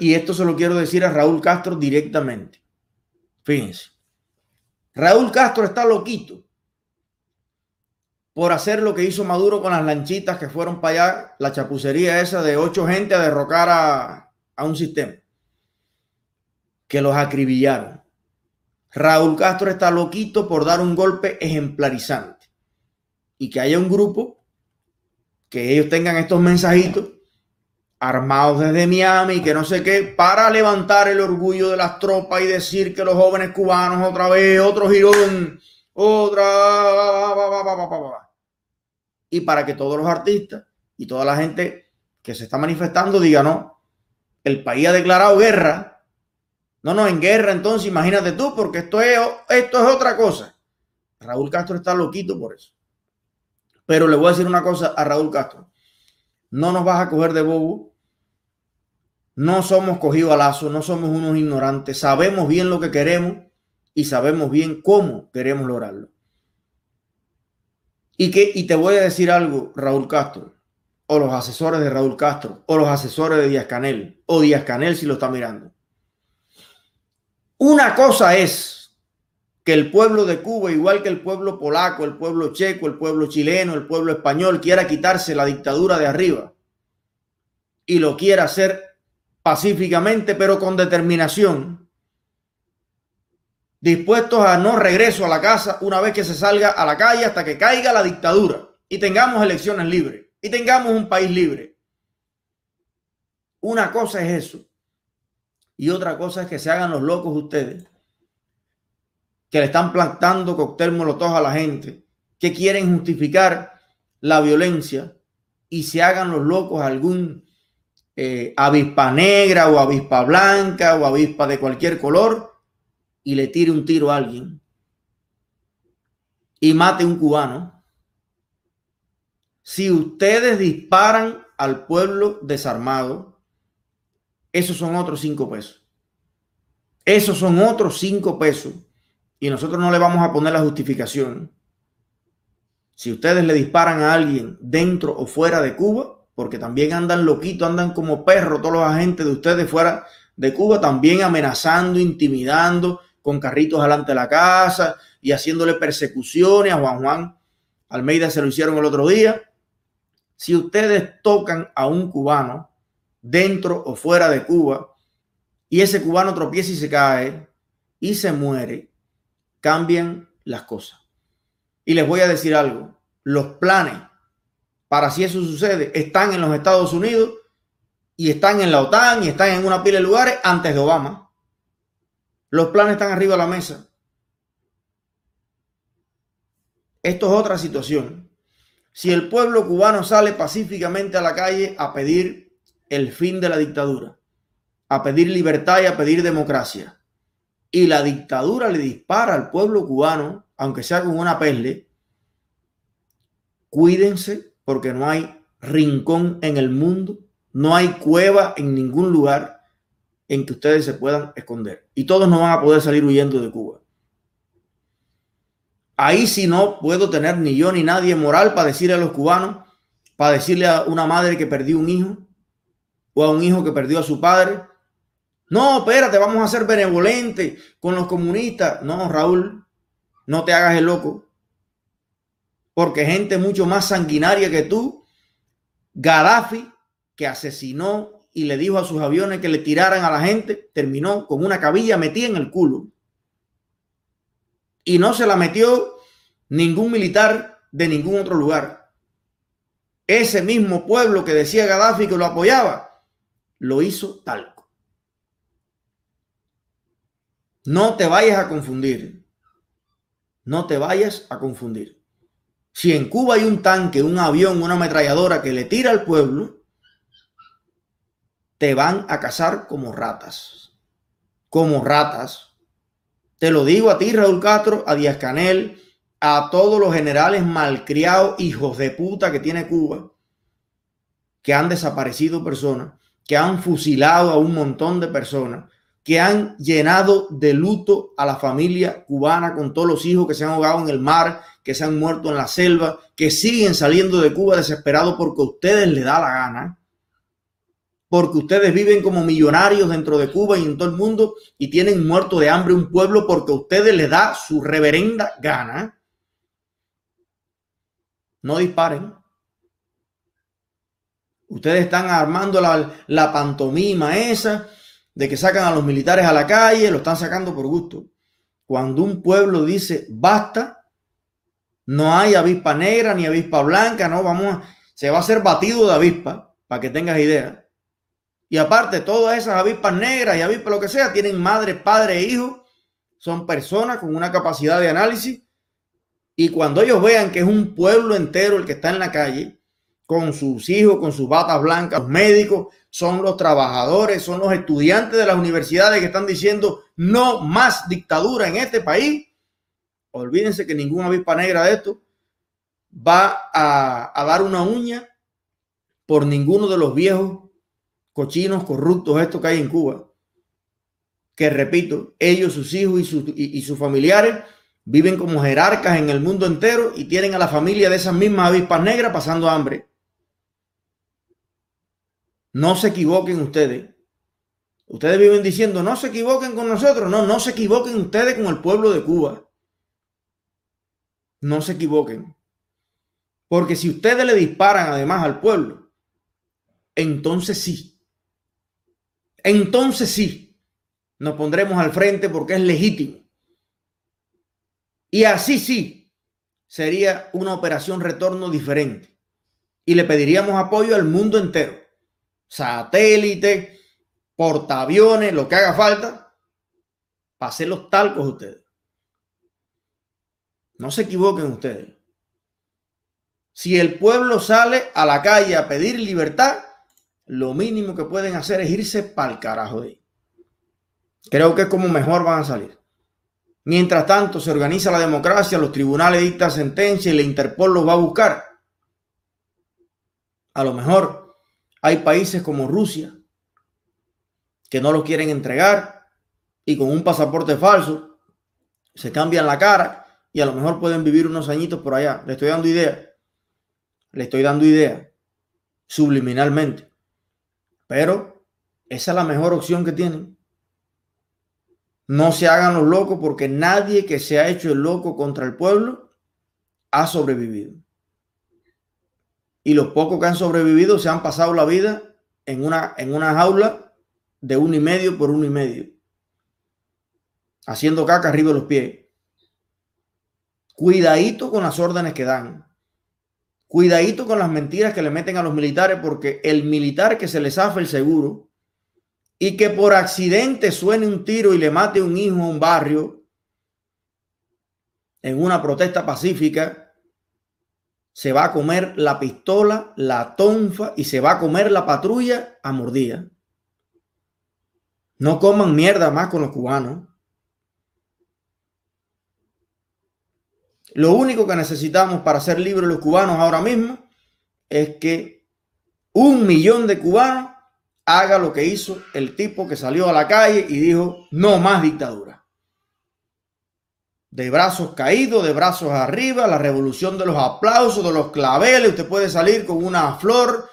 y esto se lo quiero decir a Raúl Castro directamente. Fíjense. Raúl Castro está loquito por hacer lo que hizo Maduro con las lanchitas que fueron para allá, la chapucería esa de ocho gente a derrocar a, a un sistema. Que los acribillaron. Raúl Castro está loquito por dar un golpe ejemplarizante y que haya un grupo que ellos tengan estos mensajitos armados desde Miami, que no sé qué, para levantar el orgullo de las tropas y decir que los jóvenes cubanos otra vez, otro girón, otra... Y para que todos los artistas y toda la gente que se está manifestando diga, no, el país ha declarado guerra. No, no, en guerra entonces imagínate tú, porque esto es, esto es otra cosa. Raúl Castro está loquito por eso. Pero le voy a decir una cosa a Raúl Castro. No nos vas a coger de bobo. No somos cogidos a lazo, no somos unos ignorantes. Sabemos bien lo que queremos y sabemos bien cómo queremos lograrlo. Y, que, y te voy a decir algo, Raúl Castro, o los asesores de Raúl Castro, o los asesores de Díaz Canel, o Díaz Canel si lo está mirando. Una cosa es que el pueblo de Cuba, igual que el pueblo polaco, el pueblo checo, el pueblo chileno, el pueblo español, quiera quitarse la dictadura de arriba y lo quiera hacer pacíficamente, pero con determinación, dispuestos a no regreso a la casa una vez que se salga a la calle hasta que caiga la dictadura y tengamos elecciones libres y tengamos un país libre. Una cosa es eso y otra cosa es que se hagan los locos ustedes que le están plantando cóctel molotov a la gente, que quieren justificar la violencia y se hagan los locos algún eh, avispa negra o avispa blanca o avispa de cualquier color y le tire un tiro a alguien y mate un cubano. Si ustedes disparan al pueblo desarmado, esos son otros cinco pesos. Esos son otros cinco pesos y nosotros no le vamos a poner la justificación. Si ustedes le disparan a alguien dentro o fuera de Cuba, porque también andan loquitos, andan como perros todos los agentes de ustedes fuera de Cuba, también amenazando, intimidando, con carritos delante de la casa y haciéndole persecuciones a Juan Juan Almeida se lo hicieron el otro día. Si ustedes tocan a un cubano dentro o fuera de Cuba y ese cubano tropieza y se cae y se muere, cambian las cosas. Y les voy a decir algo, los planes para si eso sucede están en los Estados Unidos y están en la OTAN y están en una pila de lugares antes de Obama. Los planes están arriba de la mesa. Esto es otra situación. Si el pueblo cubano sale pacíficamente a la calle a pedir el fin de la dictadura, a pedir libertad y a pedir democracia, y la dictadura le dispara al pueblo cubano, aunque sea con una pele, cuídense porque no hay rincón en el mundo, no hay cueva en ningún lugar en que ustedes se puedan esconder. Y todos no van a poder salir huyendo de Cuba. Ahí si no puedo tener ni yo ni nadie moral para decirle a los cubanos, para decirle a una madre que perdió un hijo o a un hijo que perdió a su padre, no, espérate, vamos a ser benevolentes con los comunistas. No, Raúl, no te hagas el loco. Porque gente mucho más sanguinaria que tú, Gaddafi, que asesinó y le dijo a sus aviones que le tiraran a la gente, terminó con una cabilla metida en el culo. Y no se la metió ningún militar de ningún otro lugar. Ese mismo pueblo que decía Gaddafi que lo apoyaba, lo hizo tal. No te vayas a confundir. No te vayas a confundir. Si en Cuba hay un tanque, un avión, una ametralladora que le tira al pueblo, te van a cazar como ratas. Como ratas. Te lo digo a ti, Raúl Castro, a Díaz Canel, a todos los generales malcriados, hijos de puta que tiene Cuba, que han desaparecido personas, que han fusilado a un montón de personas, que han llenado de luto a la familia cubana con todos los hijos que se han ahogado en el mar, que se han muerto en la selva, que siguen saliendo de Cuba desesperados porque a ustedes les da la gana. porque ustedes viven como millonarios dentro de Cuba y en todo el mundo y tienen muerto de hambre un pueblo porque a ustedes les da su reverenda gana. No disparen. Ustedes están armando la, la pantomima esa de que sacan a los militares a la calle, lo están sacando por gusto. Cuando un pueblo dice basta, no hay avispa negra ni avispa blanca, no, vamos se va a hacer batido de avispa, para que tengas idea. Y aparte, todas esas avispas negras y avispas lo que sea, tienen madre, padre e hijo, son personas con una capacidad de análisis. Y cuando ellos vean que es un pueblo entero el que está en la calle, con sus hijos, con sus batas blancas, los médicos, son los trabajadores, son los estudiantes de las universidades que están diciendo no más dictadura en este país, olvídense que ninguna avispa negra de esto va a, dar una uña por ninguno de los viejos cochinos corruptos estos que hay en Cuba. Que repito, ellos, sus hijos y, sus, y, sus familiares viven como jerarcas en el mundo entero y tienen a la familia de esas mismas avispas negras pasando hambre. No se equivoquen ustedes. Ustedes viven diciendo, no se equivoquen con nosotros. No, no se equivoquen ustedes con el pueblo de Cuba. No se equivoquen. Porque si ustedes le disparan además al pueblo, entonces sí. Entonces sí. Nos pondremos al frente porque es legítimo. Y así sí sería una operación retorno diferente. Y le pediríamos apoyo al mundo entero. Satélite, portaaviones, lo que haga falta, para hacer los talcos ustedes. No se equivoquen ustedes. Si el pueblo sale a la calle a pedir libertad, lo mínimo que pueden hacer es irse para el carajo de ahí. Creo que es como mejor van a salir. Mientras tanto, se organiza la democracia, los tribunales dictan sentencia y la Interpol los va a buscar. A lo mejor hay países como Rusia que no los quieren entregar y con un pasaporte falso se cambian la cara y a lo mejor pueden vivir unos añitos por allá. Le estoy dando idea. Le estoy dando idea subliminalmente. Pero esa es la mejor opción que tienen. No se hagan los locos porque nadie que se ha hecho el loco contra el pueblo ha sobrevivido. Y los pocos que han sobrevivido se han pasado la vida en una, en una jaula de uno y medio por uno y medio. Haciendo caca arriba de los pies. Cuidadito con las órdenes que dan. Cuidadito con las mentiras que le meten a los militares, porque el militar que se le zafa el seguro y que por accidente suene un tiro y le mate un hijo a un barrio en una protesta pacífica, se va a comer la pistola, la tonfa y se va a comer la patrulla a mordida. No coman mierda más con los cubanos. Lo único que necesitamos para ser libres los cubanos ahora mismo es que un millón de cubanos haga lo que hizo el tipo que salió a la calle y dijo no más dictadura. De brazos caídos, de brazos arriba, la revolución de los aplausos, de los claveles. Usted puede salir con una flor,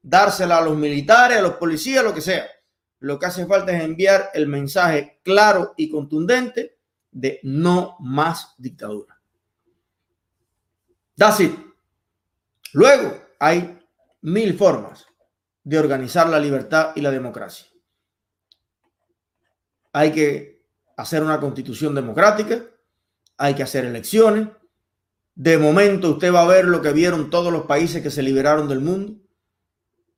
dársela a los militares, a los policías, lo que sea. Lo que hace falta es enviar el mensaje claro y contundente de no más dictadura. That's Luego hay mil formas de organizar la libertad y la democracia. Hay que hacer una constitución democrática, hay que hacer elecciones. De momento usted va a ver lo que vieron todos los países que se liberaron del mundo.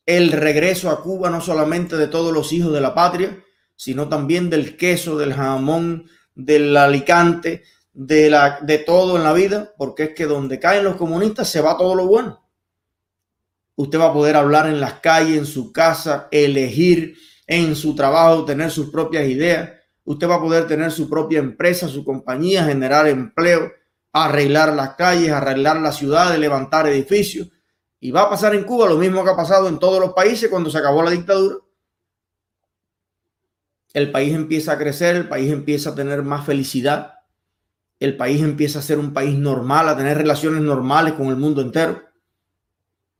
El regreso a Cuba no solamente de todos los hijos de la patria, sino también del queso, del jamón, del alicante, de, la, de todo en la vida, porque es que donde caen los comunistas se va todo lo bueno. Usted va a poder hablar en las calles, en su casa, elegir en su trabajo, tener sus propias ideas. Usted va a poder tener su propia empresa, su compañía, generar empleo, arreglar las calles, arreglar las ciudades, levantar edificios. Y va a pasar en Cuba lo mismo que ha pasado en todos los países cuando se acabó la dictadura. El país empieza a crecer, el país empieza a tener más felicidad, el país empieza a ser un país normal, a tener relaciones normales con el mundo entero.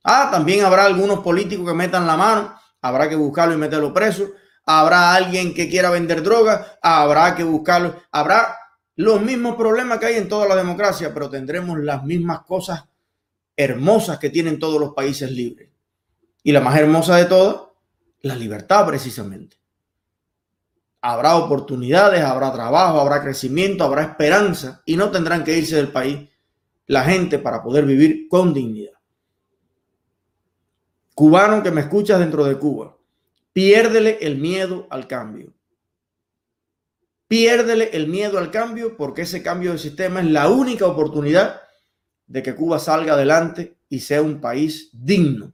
Ah, también habrá algunos políticos que metan la mano habrá que buscarlo y meterlo preso. Habrá alguien que quiera vender droga, habrá que buscarlo. Habrá los mismos problemas que hay en toda la democracia, pero tendremos las mismas cosas hermosas que tienen todos los países libres. Y la más hermosa de todas, la libertad precisamente. Habrá oportunidades, habrá trabajo, habrá crecimiento, habrá esperanza y no tendrán que irse del país la gente para poder vivir con dignidad. Cubano que me escuchas dentro de Cuba, piérdele el miedo al cambio. Piérdele el miedo al cambio porque ese cambio de sistema es la única oportunidad de que Cuba salga adelante y sea un país digno,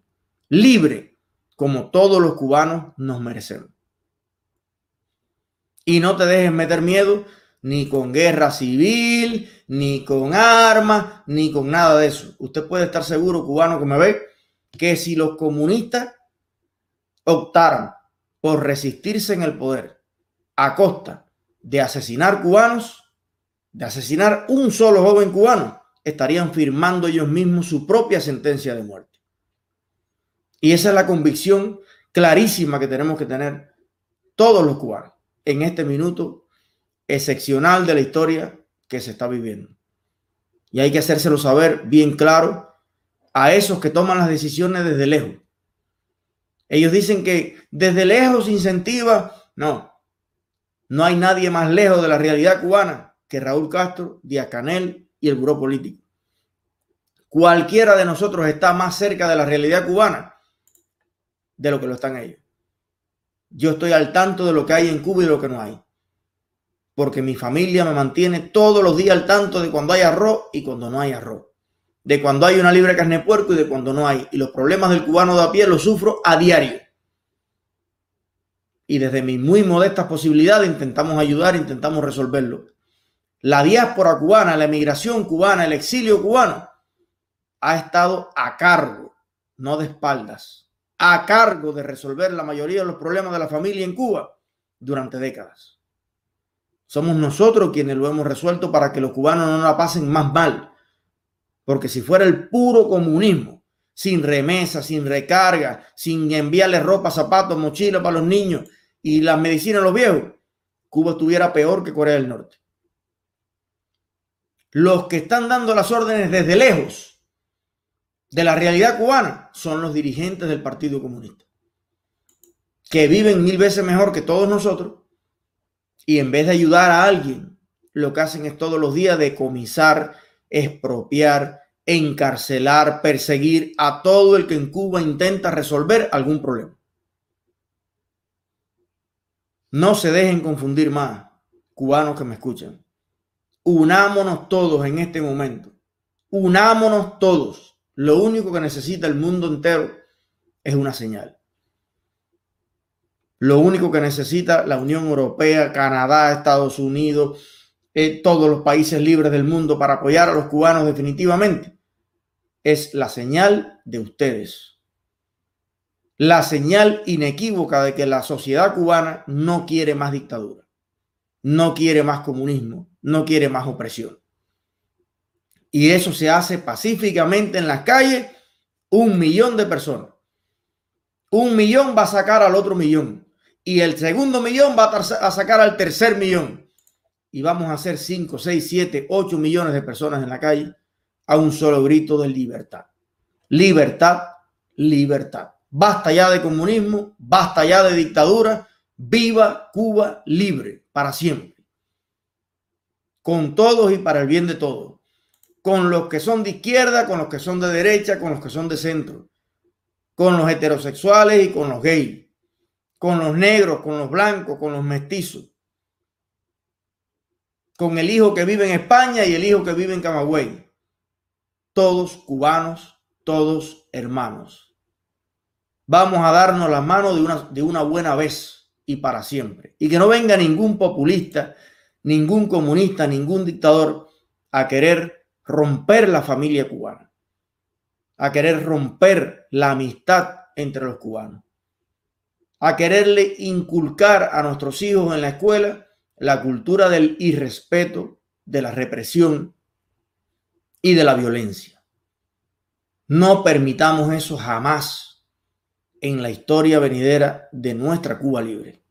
libre, como todos los cubanos nos merecemos. Y no te dejes meter miedo ni con guerra civil, ni con armas, ni con nada de eso. Usted puede estar seguro, cubano que me ve, que si los comunistas optaran por resistirse en el poder a costa de asesinar cubanos, de asesinar un solo joven cubano, estarían firmando ellos mismos su propia sentencia de muerte. Y esa es la convicción clarísima que tenemos que tener todos los cubanos en este minuto excepcional de la historia que se está viviendo. Y hay que hacérselo saber bien claro a esos que toman las decisiones desde lejos. Ellos dicen que desde lejos incentiva. No, no hay nadie más lejos de la realidad cubana que Raúl Castro, Díaz Canel y el Buró Político. Cualquiera de nosotros está más cerca de la realidad cubana de lo que lo están ellos. Yo estoy al tanto de lo que hay en Cuba y de lo que no hay. Porque mi familia me mantiene todos los días al tanto de cuando hay arroz y cuando no hay arroz. De cuando hay una libre carne de puerco y de cuando no hay. Y los problemas del cubano de a pie los sufro a diario. Y desde mis muy modestas posibilidades intentamos ayudar, intentamos resolverlo. La diáspora cubana, la emigración cubana, el exilio cubano ha estado a cargo, no de espaldas a cargo de resolver la mayoría de los problemas de la familia en Cuba durante décadas. Somos nosotros quienes lo hemos resuelto para que los cubanos no la pasen más mal. Porque si fuera el puro comunismo, sin remesa, sin recarga, sin enviarle ropa, zapatos, mochilas para los niños y las medicinas a los viejos, Cuba estuviera peor que Corea del Norte. Los que están dando las órdenes desde lejos de la realidad cubana son los dirigentes del Partido Comunista, que viven mil veces mejor que todos nosotros y en vez de ayudar a alguien, lo que hacen es todos los días decomisar, expropiar, encarcelar, perseguir a todo el que en Cuba intenta resolver algún problema. No se dejen confundir más, cubanos que me escuchan. Unámonos todos en este momento. Unámonos todos lo único que necesita el mundo entero es una señal. Lo único que necesita la Unión Europea, Canadá, Estados Unidos, eh, todos los países libres del mundo para apoyar a los cubanos definitivamente es la señal de ustedes. La señal inequívoca de que la sociedad cubana no quiere más dictadura, no quiere más comunismo, no quiere más opresión y eso se hace pacíficamente en las calles, un millón de personas. Un millón va a sacar al otro millón y el segundo millón va a sacar al tercer millón. Y vamos a hacer 5, 6, 7, 8 millones de personas en la calle a un solo grito de libertad. Libertad, libertad. Basta ya de comunismo, basta ya de dictadura. Viva Cuba libre para siempre. Con todos y para el bien de todos con los que son de izquierda, con los que son de derecha, con los que son de centro, con los heterosexuales y con los gays, con los negros, con los blancos, con los mestizos, con el hijo que vive en España y el hijo que vive en Camagüey. Todos cubanos, todos hermanos. Vamos a darnos la mano de una, de una buena vez y para siempre. Y que no venga ningún populista, ningún comunista, ningún dictador a querer romper la familia cubana, a querer romper la amistad entre los cubanos, a quererle inculcar a nuestros hijos en la escuela la cultura del irrespeto, de la represión y de la violencia. No permitamos eso jamás, en la historia venidera de nuestra Cuba libre.